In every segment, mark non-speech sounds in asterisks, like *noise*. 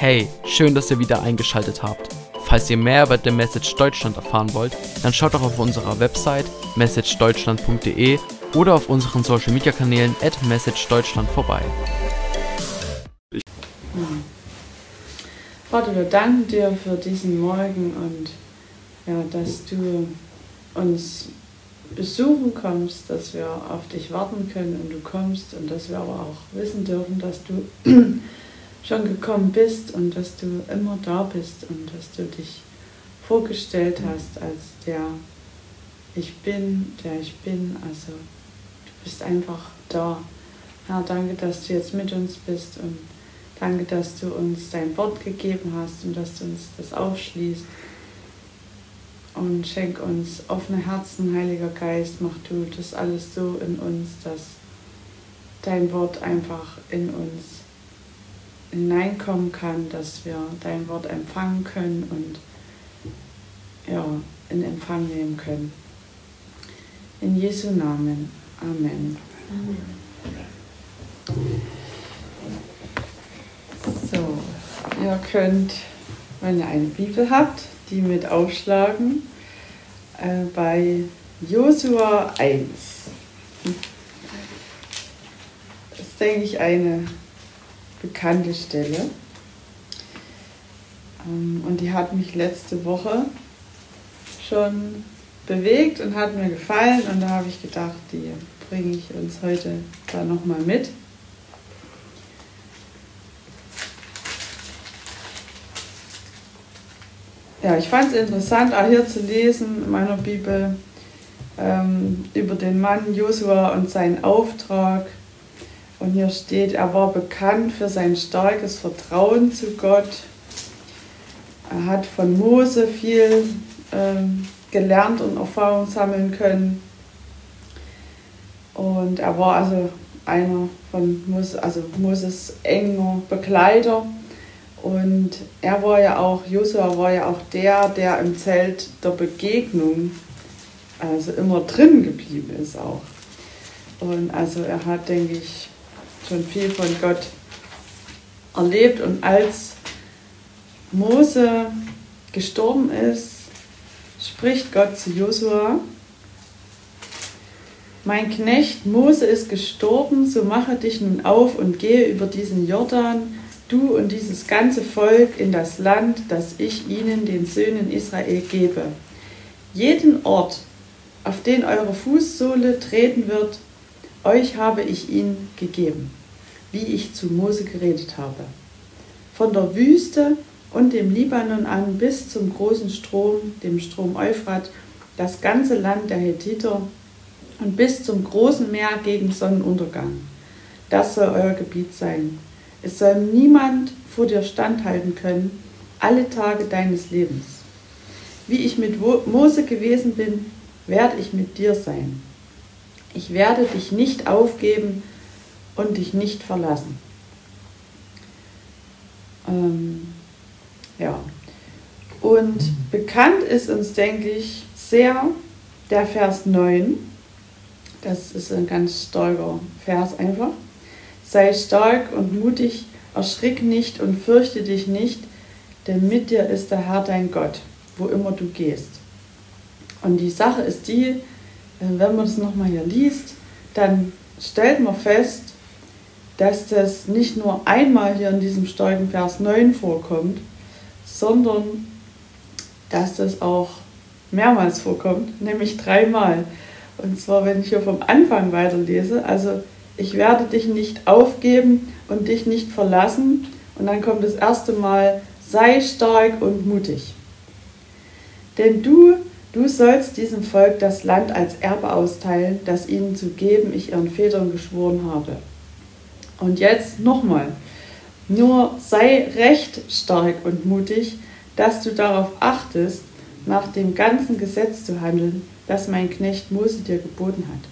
Hey, schön, dass ihr wieder eingeschaltet habt. Falls ihr mehr über The Message Deutschland erfahren wollt, dann schaut doch auf unserer Website messagedeutschland.de oder auf unseren Social Media Kanälen at messagedeutschland vorbei. Vater, wir danken dir für diesen Morgen und ja, dass du uns besuchen kommst, dass wir auf dich warten können und du kommst und dass wir aber auch wissen dürfen, dass du schon gekommen bist und dass du immer da bist und dass du dich vorgestellt hast als der Ich bin, der ich bin. Also du bist einfach da. Herr, danke, dass du jetzt mit uns bist und danke, dass du uns dein Wort gegeben hast und dass du uns das aufschließt. Und schenk uns offene Herzen, Heiliger Geist, mach du das alles so in uns, dass dein Wort einfach in uns hineinkommen kann, dass wir dein Wort empfangen können und ja, in Empfang nehmen können. In Jesu Namen. Amen. So, ihr könnt, wenn ihr eine Bibel habt, die mit aufschlagen äh, bei Josua 1. Das ist, denke ich, eine bekannte Stelle. Ähm, und die hat mich letzte Woche schon bewegt und hat mir gefallen. Und da habe ich gedacht, die bringe ich uns heute da nochmal mit. Ja, ich fand es interessant, auch hier zu lesen in meiner Bibel ähm, über den Mann Josua und seinen Auftrag und hier steht, er war bekannt für sein starkes Vertrauen zu Gott. Er hat von Mose viel ähm, gelernt und Erfahrung sammeln können. Und er war also einer von Moses, also Moses enger Begleiter. Und er war ja auch, Josua war ja auch der, der im Zelt der Begegnung also immer drin geblieben ist auch. Und also er hat, denke ich, schon viel von Gott erlebt und als Mose gestorben ist, spricht Gott zu Josua, mein Knecht Mose ist gestorben, so mache dich nun auf und gehe über diesen Jordan, du und dieses ganze Volk in das Land, das ich ihnen, den Söhnen Israel, gebe. Jeden Ort, auf den eure Fußsohle treten wird, euch habe ich ihn gegeben wie ich zu Mose geredet habe. Von der Wüste und dem Libanon an bis zum großen Strom, dem Strom Euphrat, das ganze Land der Hethiter und bis zum großen Meer gegen Sonnenuntergang. Das soll euer Gebiet sein. Es soll niemand vor dir standhalten können, alle Tage deines Lebens. Wie ich mit Mose gewesen bin, werde ich mit dir sein. Ich werde dich nicht aufgeben, und dich nicht verlassen. Ähm, ja. Und bekannt ist uns, denke ich, sehr der Vers 9. Das ist ein ganz starker Vers einfach. Sei stark und mutig, erschrick nicht und fürchte dich nicht, denn mit dir ist der Herr dein Gott, wo immer du gehst. Und die Sache ist die, wenn man das nochmal hier liest, dann stellt man fest, dass das nicht nur einmal hier in diesem starken Vers 9 vorkommt, sondern dass das auch mehrmals vorkommt, nämlich dreimal. Und zwar, wenn ich hier vom Anfang weiterlese, also ich werde dich nicht aufgeben und dich nicht verlassen. Und dann kommt das erste Mal, sei stark und mutig. Denn du, du sollst diesem Volk das Land als Erbe austeilen, das ihnen zu geben ich ihren Vätern geschworen habe. Und jetzt nochmal. Nur sei recht stark und mutig, dass du darauf achtest, nach dem ganzen Gesetz zu handeln, das mein Knecht Mose dir geboten hat.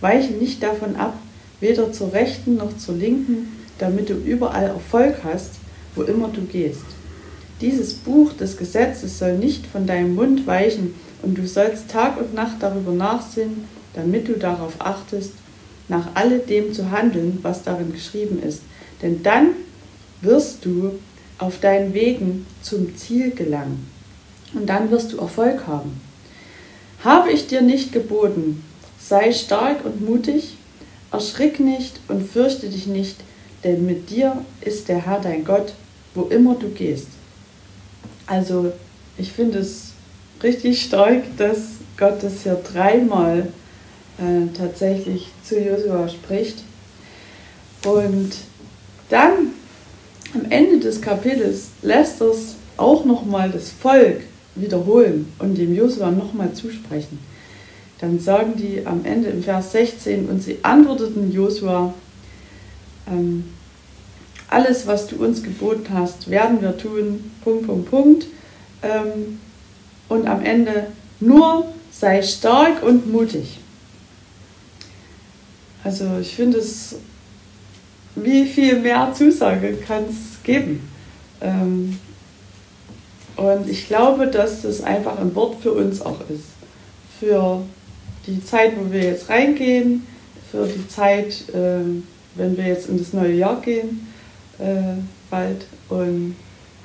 Weiche nicht davon ab, weder zur rechten noch zur linken, damit du überall Erfolg hast, wo immer du gehst. Dieses Buch des Gesetzes soll nicht von deinem Mund weichen, und du sollst Tag und Nacht darüber nachsinnen, damit du darauf achtest, nach alledem zu handeln, was darin geschrieben ist. Denn dann wirst du auf deinen Wegen zum Ziel gelangen. Und dann wirst du Erfolg haben. Habe ich dir nicht geboten, sei stark und mutig, erschrick nicht und fürchte dich nicht, denn mit dir ist der Herr dein Gott, wo immer du gehst. Also ich finde es richtig stark, dass Gott das hier dreimal äh, tatsächlich zu Josua spricht. Und dann am Ende des Kapitels lässt es auch nochmal das Volk wiederholen und dem Josua nochmal zusprechen. Dann sagen die am Ende im Vers 16, und sie antworteten Josua, ähm, alles, was du uns geboten hast, werden wir tun, Punkt, Punkt, Punkt. Ähm, und am Ende nur sei stark und mutig. Also ich finde es, wie viel mehr Zusage kann es geben? Ähm, und ich glaube, dass das einfach ein Wort für uns auch ist. Für die Zeit, wo wir jetzt reingehen, für die Zeit, äh, wenn wir jetzt in das neue Jahr gehen, äh, bald. Und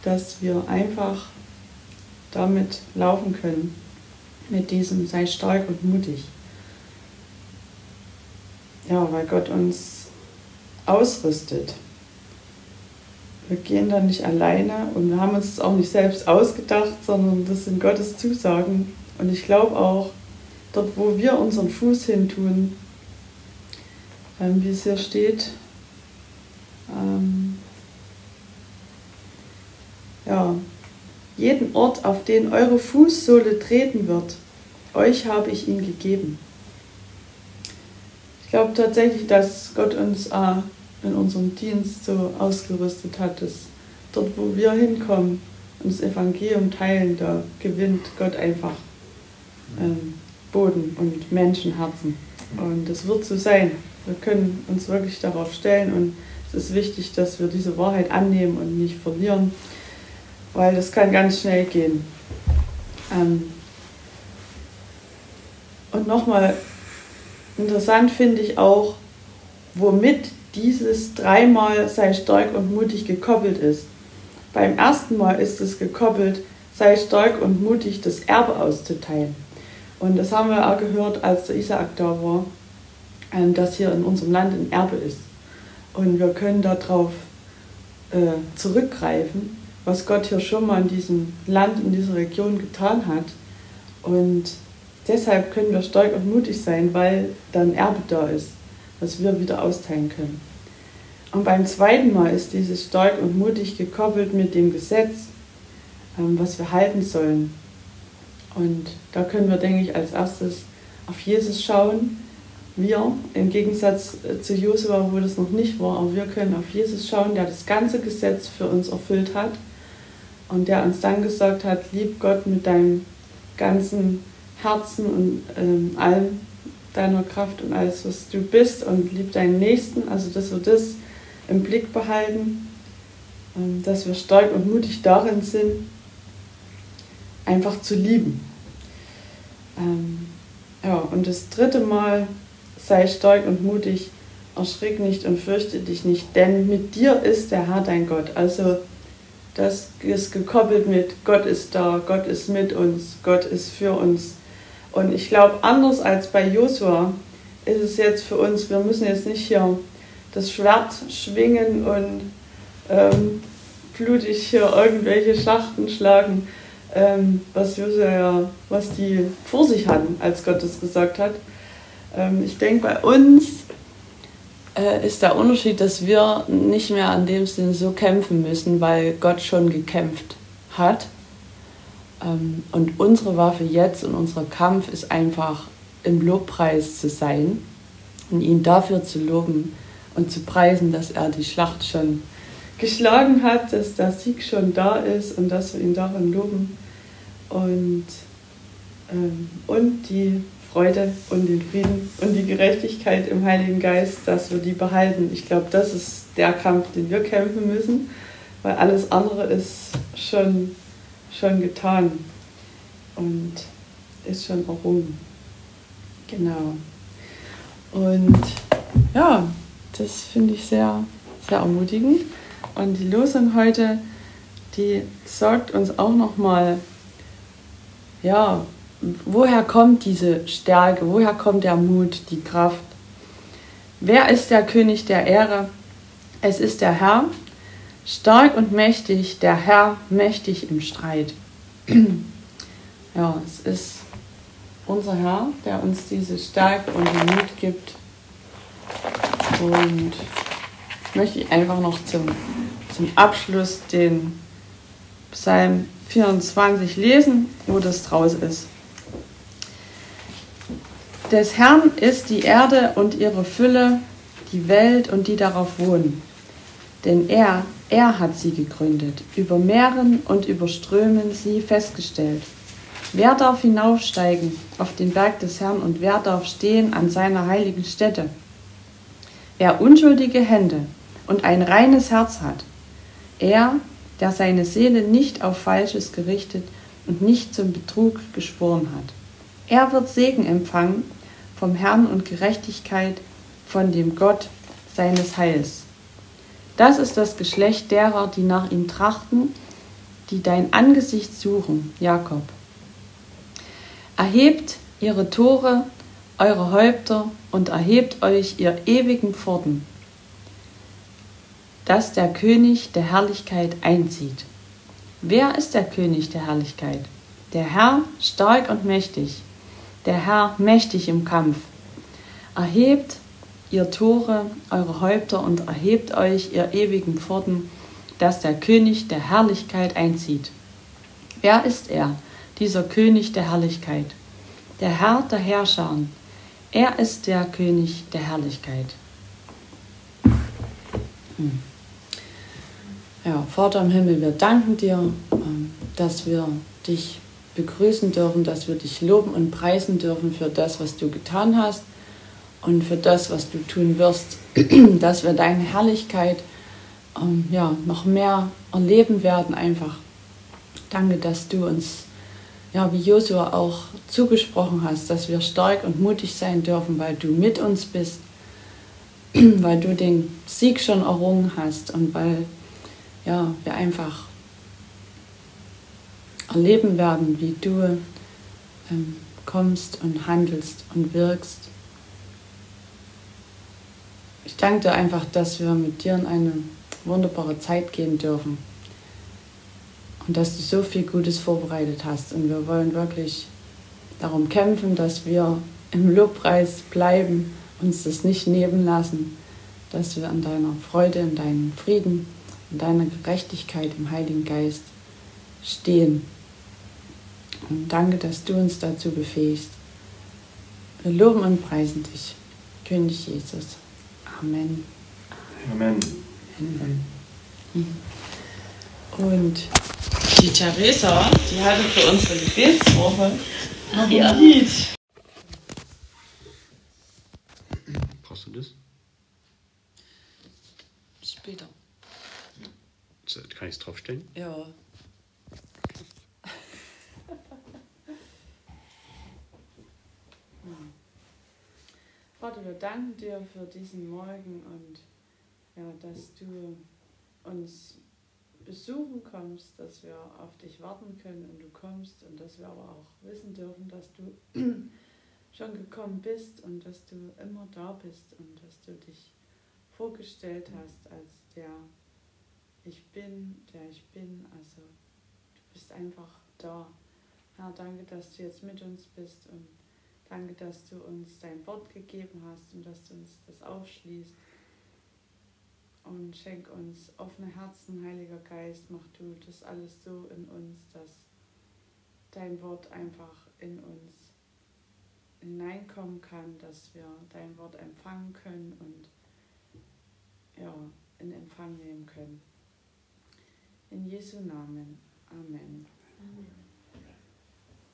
dass wir einfach damit laufen können. Mit diesem sei stark und mutig. Ja, weil Gott uns ausrüstet. Wir gehen da nicht alleine und wir haben uns das auch nicht selbst ausgedacht, sondern das sind Gottes Zusagen. Und ich glaube auch, dort wo wir unseren Fuß hin tun, ähm, wie es hier steht, ähm, ja, jeden Ort, auf den eure Fußsohle treten wird, euch habe ich ihn gegeben. Ich glaube tatsächlich, dass Gott uns äh, in unserem Dienst so ausgerüstet hat, dass dort, wo wir hinkommen und das Evangelium teilen, da gewinnt Gott einfach ähm, Boden und Menschenherzen. Und das wird so sein. Wir können uns wirklich darauf stellen und es ist wichtig, dass wir diese Wahrheit annehmen und nicht verlieren weil das kann ganz schnell gehen. Ähm und nochmal interessant finde ich auch, womit dieses dreimal sei stark und mutig gekoppelt ist. Beim ersten Mal ist es gekoppelt, sei stark und mutig, das Erbe auszuteilen. Und das haben wir auch gehört, als der Isaak da war, ähm, dass hier in unserem Land ein Erbe ist. Und wir können darauf äh, zurückgreifen was Gott hier schon mal in diesem Land, in dieser Region getan hat. Und deshalb können wir stark und mutig sein, weil dann Erbe da ist, was wir wieder austeilen können. Und beim zweiten Mal ist dieses stark und mutig gekoppelt mit dem Gesetz, ähm, was wir halten sollen. Und da können wir, denke ich, als erstes auf Jesus schauen. Wir, im Gegensatz äh, zu Josua, wo das noch nicht war, aber wir können auf Jesus schauen, der das ganze Gesetz für uns erfüllt hat und der uns dann gesagt hat, lieb Gott mit deinem ganzen Herzen und ähm, allem deiner Kraft und alles, was du bist und lieb deinen Nächsten, also dass wir das im Blick behalten, ähm, dass wir stark und mutig darin sind, einfach zu lieben. Ähm, ja, und das dritte Mal, sei stark und mutig, erschrick nicht und fürchte dich nicht, denn mit dir ist der Herr dein Gott. Also das ist gekoppelt mit Gott ist da, Gott ist mit uns, Gott ist für uns. Und ich glaube, anders als bei Josua ist es jetzt für uns, wir müssen jetzt nicht hier das Schwert schwingen und ähm, blutig hier irgendwelche Schlachten schlagen, ähm, was Josua ja, was die vor sich hatten, als Gott es gesagt hat. Ähm, ich denke, bei uns äh, ist der Unterschied, dass wir nicht mehr an dem Sinn so kämpfen müssen, weil Gott schon gekämpft hat. Ähm, und unsere Waffe jetzt und unser Kampf ist einfach im Lobpreis zu sein und ihn dafür zu loben und zu preisen, dass er die Schlacht schon geschlagen hat, dass der Sieg schon da ist und dass wir ihn darin loben und, ähm, und die Freude und den Frieden und die Gerechtigkeit im Heiligen Geist, dass wir die behalten. Ich glaube, das ist der Kampf, den wir kämpfen müssen, weil alles andere ist schon, schon getan und ist schon errungen. Genau. Und ja, das finde ich sehr, sehr ermutigend. Und die Losung heute die sagt uns auch nochmal, ja, woher kommt diese Stärke, woher kommt der Mut, die Kraft. Wer ist der König der Ehre? Es ist der Herr, stark und mächtig, der Herr mächtig im Streit. *clears throat* ja, es ist unser Herr, der uns diese Stärke und den Mut gibt. Und möchte ich einfach noch zum, zum Abschluss den Psalm 24 lesen, wo das draus ist. Des Herrn ist die Erde und ihre Fülle, die Welt und die darauf wohnen. Denn er, er hat sie gegründet, über Meeren und über Strömen sie festgestellt. Wer darf hinaufsteigen auf den Berg des Herrn und wer darf stehen an seiner heiligen Stätte? Wer unschuldige Hände und ein reines Herz hat, er, der seine Seele nicht auf Falsches gerichtet und nicht zum Betrug geschworen hat. Er wird Segen empfangen vom Herrn und Gerechtigkeit von dem Gott seines Heils. Das ist das Geschlecht derer, die nach ihm trachten, die dein Angesicht suchen, Jakob. Erhebt ihre Tore, eure Häupter und erhebt euch ihr ewigen Pforten, dass der König der Herrlichkeit einzieht. Wer ist der König der Herrlichkeit? Der Herr stark und mächtig, der Herr mächtig im Kampf. Erhebt ihr Tore, eure Häupter und erhebt euch ihr ewigen Pforten, dass der König der Herrlichkeit einzieht. Wer ist er, dieser König der Herrlichkeit? Der Herr der Herrscher. Er ist der König der Herrlichkeit. Hm. Ja, Vater im Himmel, wir danken dir, ähm, dass wir dich begrüßen dürfen, dass wir dich loben und preisen dürfen für das, was du getan hast und für das, was du tun wirst, *clears throat* dass wir deine Herrlichkeit ähm, ja, noch mehr erleben werden einfach. Danke, dass du uns, ja, wie Josua auch zugesprochen hast, dass wir stark und mutig sein dürfen, weil du mit uns bist, *clears throat* weil du den Sieg schon errungen hast und weil ja, wir einfach erleben werden, wie du ähm, kommst und handelst und wirkst. Ich danke dir einfach, dass wir mit dir in eine wunderbare Zeit gehen dürfen und dass du so viel Gutes vorbereitet hast. Und wir wollen wirklich darum kämpfen, dass wir im Lobpreis bleiben, uns das nicht nehmen lassen, dass wir in deiner Freude, in deinem Frieden in deiner Gerechtigkeit im Heiligen Geist stehen. Und danke, dass du uns dazu befähigst. Wir loben und preisen dich, König Jesus. Amen. Amen. Amen. Und die Theresa, die hatte für unsere Gebetswoche noch ein Lied. Brauchst du das? Später. Kann ich es draufstellen? Ja. Vater, wir danken dir für diesen Morgen und ja, dass du uns besuchen kommst, dass wir auf dich warten können und du kommst und dass wir aber auch wissen dürfen, dass du *clears throat* schon gekommen bist und dass du immer da bist und dass du dich vorgestellt hast als der ich bin, der ich bin. Also du bist einfach da. Herr, danke, dass du jetzt mit uns bist und danke, dass du uns dein Wort gegeben hast und dass du uns das aufschließt. Und schenk uns offene Herzen, Heiliger Geist, mach du das alles so in uns, dass dein Wort einfach in uns hineinkommen kann, dass wir dein Wort empfangen können und ja, in Empfang nehmen können. In Jesu Namen. Amen.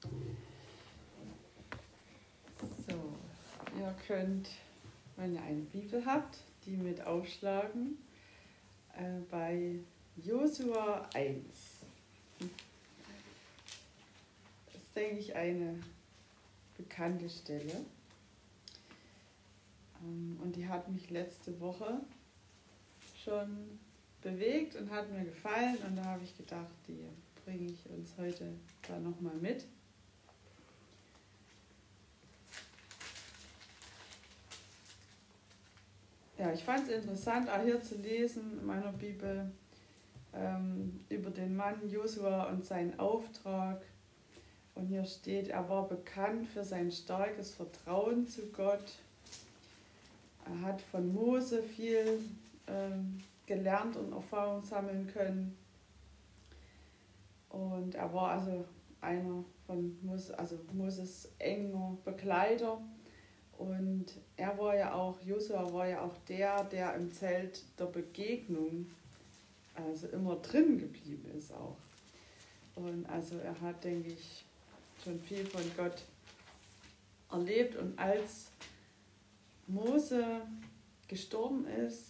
So, ihr könnt, wenn ihr eine Bibel habt, die mit aufschlagen äh, bei Josua 1. Das ist, denke ich, eine bekannte Stelle. Ähm, und die hat mich letzte Woche schon bewegt und hat mir gefallen und da habe ich gedacht, die bringe ich uns heute da nochmal mit. Ich fand es interessant, auch hier zu lesen in meiner Bibel ähm, über den Mann Josua und seinen Auftrag. Und hier steht, er war bekannt für sein starkes Vertrauen zu Gott. Er hat von Mose viel ähm, gelernt und Erfahrung sammeln können. Und er war also einer von Moses, also Moses enger Begleiter. Und er war ja auch, Josua war ja auch der, der im Zelt der Begegnung also immer drin geblieben ist auch. Und also er hat, denke ich, schon viel von Gott erlebt. Und als Mose gestorben ist,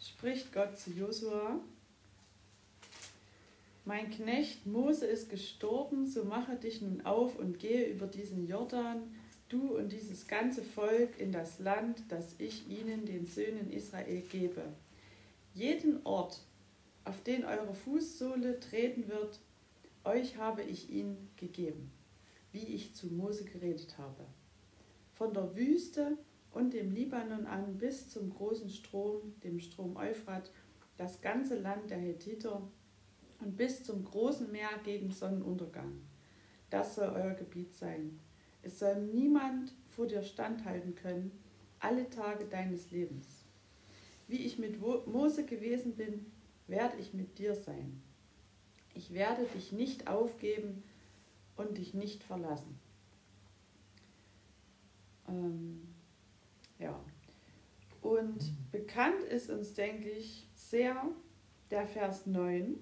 spricht Gott zu Josua, mein Knecht Mose ist gestorben, so mache dich nun auf und gehe über diesen Jordan, du und dieses ganze Volk in das Land, das ich ihnen, den Söhnen Israel, gebe. Jeden Ort, auf den eure Fußsohle treten wird, euch habe ich ihn gegeben, wie ich zu Mose geredet habe. Von der Wüste und dem Libanon an bis zum großen Strom, dem Strom Euphrat, das ganze Land der Hethiter und bis zum großen Meer gegen Sonnenuntergang. Das soll euer Gebiet sein. Es soll niemand vor dir standhalten können, alle Tage deines Lebens. Wie ich mit Mose gewesen bin, werde ich mit dir sein. Ich werde dich nicht aufgeben und dich nicht verlassen. Ähm, ja. Und bekannt ist uns, denke ich, sehr der Vers 9.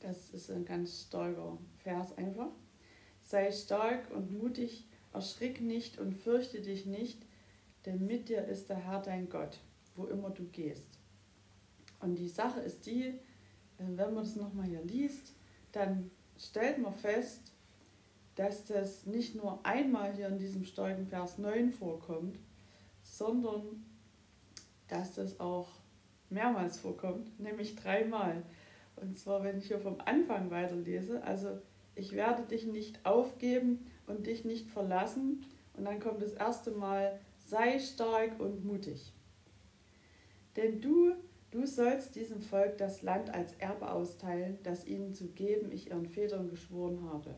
Das ist ein ganz starker Vers einfach. Sei stark und mutig, erschrick nicht und fürchte dich nicht, denn mit dir ist der Herr dein Gott, wo immer du gehst. Und die Sache ist die, äh, wenn man das nochmal hier liest, dann stellt man fest, dass das nicht nur einmal hier in diesem starken Vers 9 vorkommt, sondern dass das auch mehrmals vorkommt, nämlich dreimal. Und zwar, wenn ich hier vom Anfang weiterlese, also ich werde dich nicht aufgeben und dich nicht verlassen. Und dann kommt das erste Mal, sei stark und mutig. Denn du Du sollst diesem Volk das Land als Erbe austeilen, das ihnen zu geben ich ihren Vätern geschworen habe.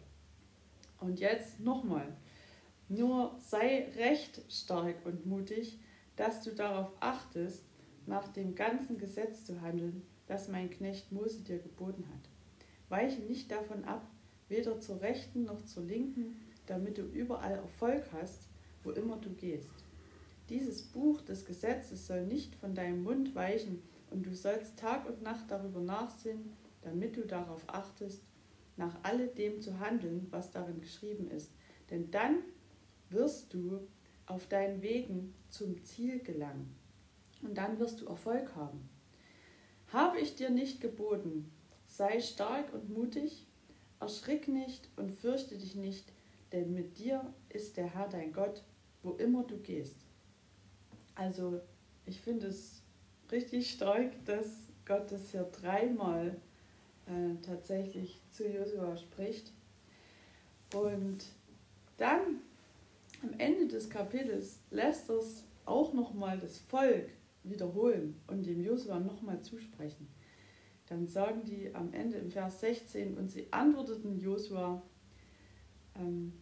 Und jetzt nochmal. Nur sei recht stark und mutig, dass du darauf achtest, nach dem ganzen Gesetz zu handeln, das mein Knecht Mose dir geboten hat. Weiche nicht davon ab, weder zur rechten noch zur linken, damit du überall Erfolg hast, wo immer du gehst. Dieses Buch des Gesetzes soll nicht von deinem Mund weichen, und du sollst Tag und Nacht darüber nachsinnen, damit du darauf achtest, nach alledem zu handeln, was darin geschrieben ist. Denn dann wirst du auf deinen Wegen zum Ziel gelangen. Und dann wirst du Erfolg haben. Habe ich dir nicht geboten, sei stark und mutig, erschrick nicht und fürchte dich nicht, denn mit dir ist der Herr dein Gott, wo immer du gehst. Also ich finde es richtig stark, dass Gott das hier dreimal äh, tatsächlich zu Josua spricht. Und dann am Ende des Kapitels lässt es auch nochmal das Volk wiederholen und dem Josua nochmal zusprechen. Dann sagen die am Ende im Vers 16, und sie antworteten Josua, ähm,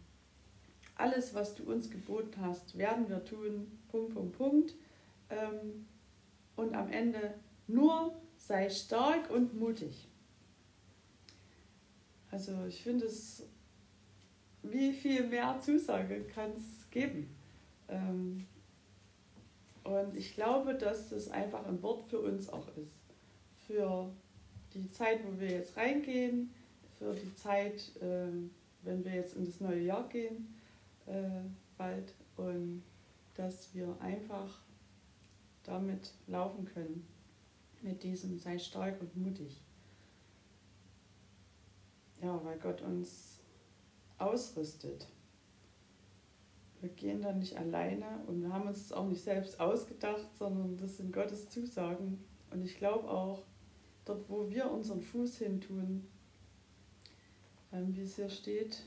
alles, was du uns geboten hast, werden wir tun, Punkt, Punkt, Punkt. Ähm, und am Ende nur sei stark und mutig. Also ich finde es, wie viel mehr Zusage kann es geben? Ähm, und ich glaube, dass das einfach ein Wort für uns auch ist. Für die Zeit, wo wir jetzt reingehen, für die Zeit, ähm, wenn wir jetzt in das neue Jahr gehen, äh, bald. Und dass wir einfach damit laufen können. Mit diesem sei stark und mutig. Ja, weil Gott uns ausrüstet. Wir gehen da nicht alleine und wir haben uns das auch nicht selbst ausgedacht, sondern das sind Gottes Zusagen. Und ich glaube auch, dort wo wir unseren Fuß hin tun, ähm, wie es hier steht,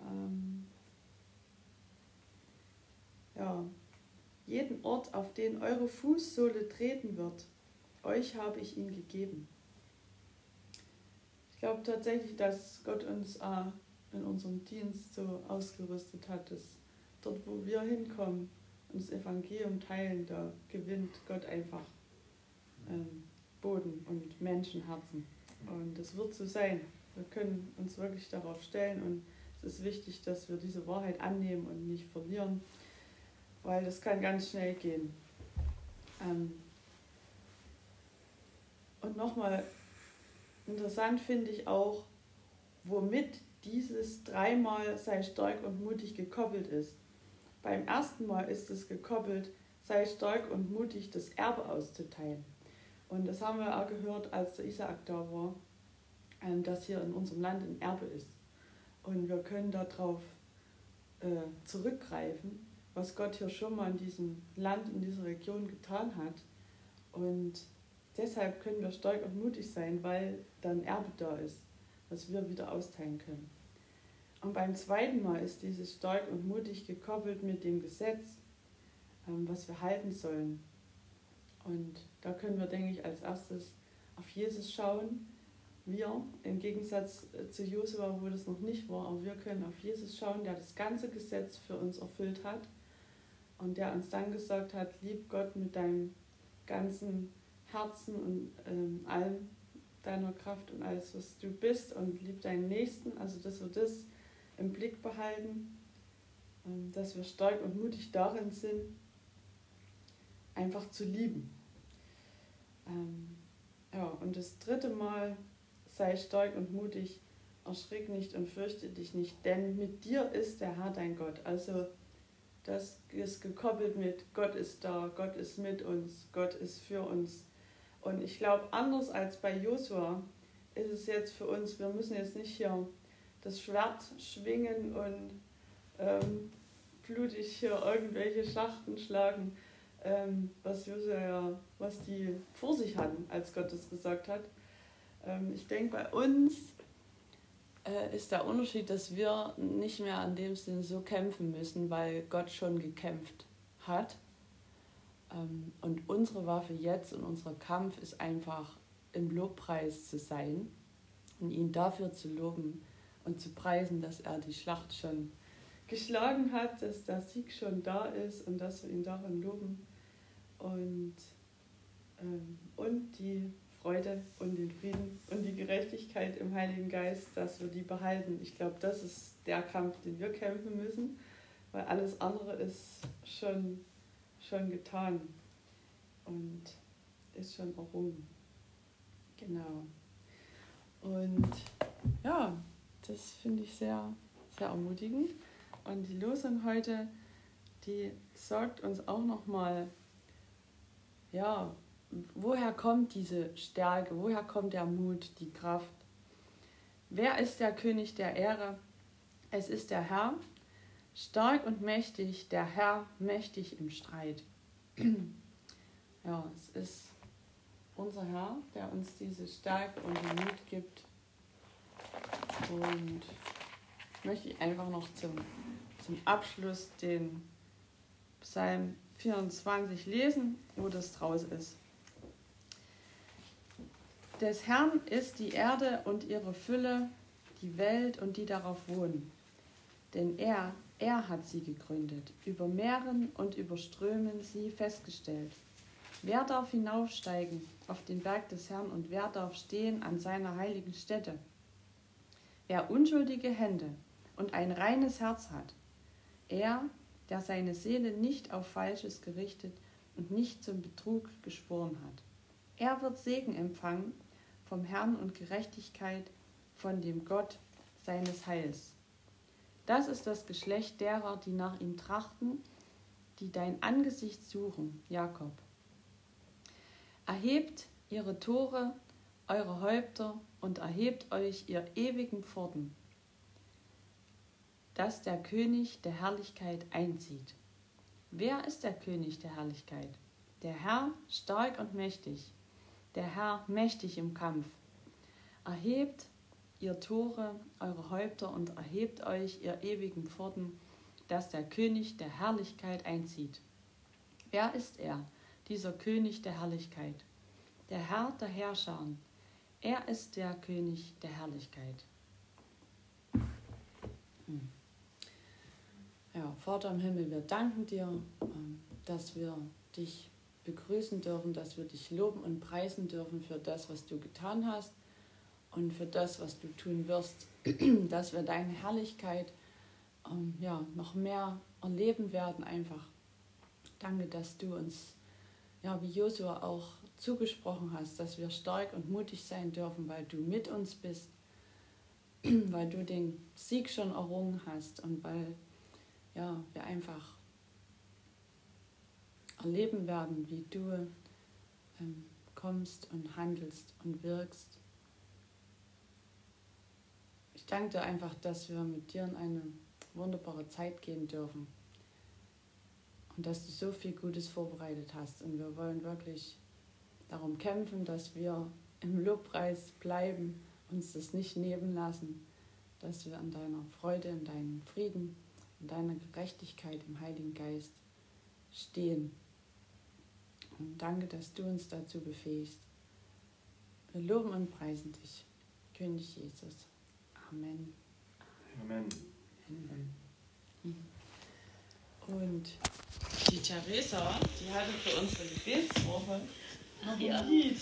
ähm, ja, jeden Ort, auf den eure Fußsohle treten wird, euch habe ich ihn gegeben. Ich glaube tatsächlich, dass Gott uns äh, in unserem Dienst so ausgerüstet hat, dass dort, wo wir hinkommen und das Evangelium teilen, da gewinnt Gott einfach ähm, Boden und Menschenherzen. Und das wird so sein. Wir können uns wirklich darauf stellen und es ist wichtig, dass wir diese Wahrheit annehmen und nicht verlieren, weil das kann ganz schnell gehen. Ähm und nochmal interessant finde ich auch, womit dieses dreimal sei stark und mutig gekoppelt ist. Beim ersten Mal ist es gekoppelt, sei stark und mutig, das Erbe auszuteilen. Und das haben wir auch gehört, als der Isaak da war, ähm, dass hier in unserem Land ein Erbe ist. Und wir können darauf äh, zurückgreifen, was Gott hier schon mal in diesem Land, in dieser Region getan hat. Und deshalb können wir stark und mutig sein, weil dann Erbe da ist, was wir wieder austeilen können. Und beim zweiten Mal ist dieses stark und mutig gekoppelt mit dem Gesetz, ähm, was wir halten sollen. Und da können wir, denke ich, als erstes auf Jesus schauen wir, im Gegensatz äh, zu Josua, wo das noch nicht war, aber wir können auf Jesus schauen, der das ganze Gesetz für uns erfüllt hat und der uns dann gesagt hat, lieb Gott mit deinem ganzen Herzen und ähm, allem deiner Kraft und alles, was du bist und lieb deinen Nächsten, also dass wir das im Blick behalten, ähm, dass wir stark und mutig darin sind, einfach zu lieben. Ähm, ja, und das dritte Mal sei stark und mutig, erschrick nicht und fürchte dich nicht, denn mit dir ist der Herr dein Gott. Also das ist gekoppelt mit Gott ist da, Gott ist mit uns, Gott ist für uns. Und ich glaube, anders als bei Josua ist es jetzt für uns, wir müssen jetzt nicht hier das Schwert schwingen und ähm, blutig hier irgendwelche Schlachten schlagen, ähm, was Josua was die vor sich hatten, als Gott es gesagt hat, ähm, ich denke, bei uns äh, ist der Unterschied, dass wir nicht mehr an dem Sinn so kämpfen müssen, weil Gott schon gekämpft hat. Ähm, und unsere Waffe jetzt und unser Kampf ist einfach im Lobpreis zu sein und ihn dafür zu loben und zu preisen, dass er die Schlacht schon geschlagen hat, dass der Sieg schon da ist und dass wir ihn darin loben und, ähm, und die Freude und den Frieden und die Gerechtigkeit im Heiligen Geist, dass wir die behalten. Ich glaube, das ist der Kampf, den wir kämpfen müssen, weil alles andere ist schon, schon getan und ist schon errungen. Genau. Und ja, das finde ich sehr, sehr ermutigend. Und die Losung heute, die sagt uns auch nochmal, ja, woher kommt diese Stärke, woher kommt der Mut, die Kraft? Wer ist der König der Ehre? Es ist der Herr, stark und mächtig, der Herr mächtig im Streit. *clears throat* ja, es ist unser Herr, der uns diese Stärke und den Mut gibt. Und möchte ich einfach noch zum, zum Abschluss den Psalm 24 lesen, wo das draus ist. Des Herrn ist die Erde und ihre Fülle, die Welt und die darauf wohnen. Denn er, er hat sie gegründet, über Meeren und über Strömen sie festgestellt. Wer darf hinaufsteigen auf den Berg des Herrn und wer darf stehen an seiner heiligen Stätte? Wer unschuldige Hände und ein reines Herz hat, er, der seine Seele nicht auf Falsches gerichtet und nicht zum Betrug geschworen hat. Er wird Segen empfangen vom Herrn und Gerechtigkeit von dem Gott seines Heils. Das ist das Geschlecht derer, die nach ihm trachten, die dein Angesicht suchen, Jakob. Erhebt ihre Tore, eure Häupter und erhebt euch ihr ewigen Pforten, dass der König der Herrlichkeit einzieht. Wer ist der König der Herrlichkeit? Der Herr, stark und mächtig der Herr mächtig im Kampf. Erhebt ihr Tore, eure Häupter und erhebt euch, ihr ewigen Pforten, dass der König der Herrlichkeit einzieht. Wer ist er, dieser König der Herrlichkeit? Der Herr der Herrscher. Er ist der König der Herrlichkeit. Hm. Ja, Vater im Himmel, wir danken dir, ähm, dass wir dich begrüßen dürfen, dass wir dich loben und preisen dürfen für das, was du getan hast und für das, was du tun wirst, *clears throat* dass wir deine Herrlichkeit ähm, ja, noch mehr erleben werden einfach. Danke, dass du uns, ja, wie Josua auch zugesprochen hast, dass wir stark und mutig sein dürfen, weil du mit uns bist, *clears throat* weil du den Sieg schon errungen hast und weil ja, wir einfach erleben werden, wie du ähm, kommst und handelst und wirkst. Ich danke dir einfach, dass wir mit dir in eine wunderbare Zeit gehen dürfen und dass du so viel Gutes vorbereitet hast. Und wir wollen wirklich darum kämpfen, dass wir im Lobpreis bleiben, uns das nicht nehmen lassen, dass wir in deiner Freude, in deinem Frieden, in deiner Gerechtigkeit im Heiligen Geist stehen. Und danke, dass du uns dazu befähigst. Wir loben und preisen dich, König Jesus. Amen. Amen. Und die Theresa, die hatte für unsere Gebetswoche noch ein Ja. Lied.